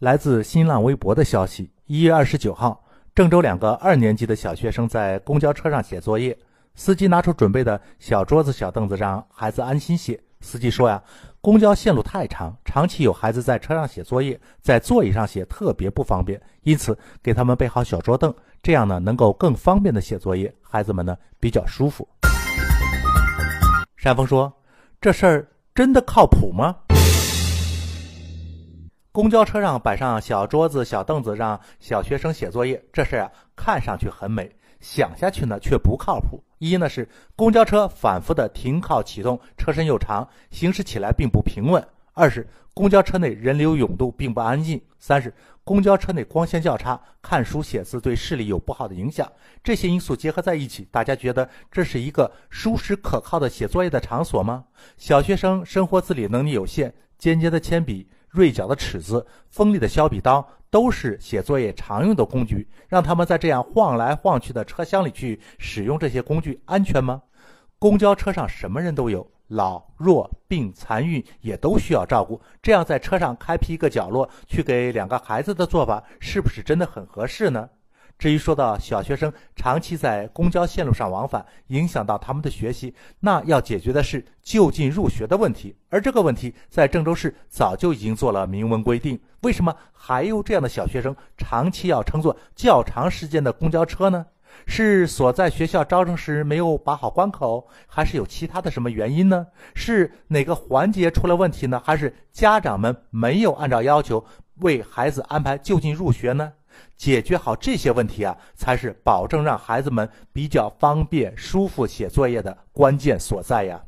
来自新浪微博的消息：一月二十九号，郑州两个二年级的小学生在公交车上写作业，司机拿出准备的小桌子、小凳子，让孩子安心写。司机说呀，公交线路太长，长期有孩子在车上写作业，在座椅上写特别不方便，因此给他们备好小桌凳，这样呢能够更方便的写作业，孩子们呢比较舒服。山峰说：“这事儿真的靠谱吗？”公交车上摆上小桌子、小凳子，让小学生写作业，这事儿啊看上去很美，想下去呢却不靠谱。一呢是公交车反复的停靠启动，车身又长，行驶起来并不平稳；二是公交车内人流涌动，并不安静；三是公交车内光线较差，看书写字对视力有不好的影响。这些因素结合在一起，大家觉得这是一个舒适可靠的写作业的场所吗？小学生生活自理能力有限，尖尖的铅笔。锐角的尺子、锋利的削笔刀都是写作业常用的工具，让他们在这样晃来晃去的车厢里去使用这些工具，安全吗？公交车上什么人都有，老弱病残孕也都需要照顾，这样在车上开辟一个角落去给两个孩子的做法，是不是真的很合适呢？至于说到小学生长期在公交线路上往返，影响到他们的学习，那要解决的是就近入学的问题。而这个问题在郑州市早就已经做了明文规定。为什么还有这样的小学生长期要乘坐较长时间的公交车呢？是所在学校招生时没有把好关口，还是有其他的什么原因呢？是哪个环节出了问题呢？还是家长们没有按照要求为孩子安排就近入学呢？解决好这些问题啊，才是保证让孩子们比较方便、舒服写作业的关键所在呀。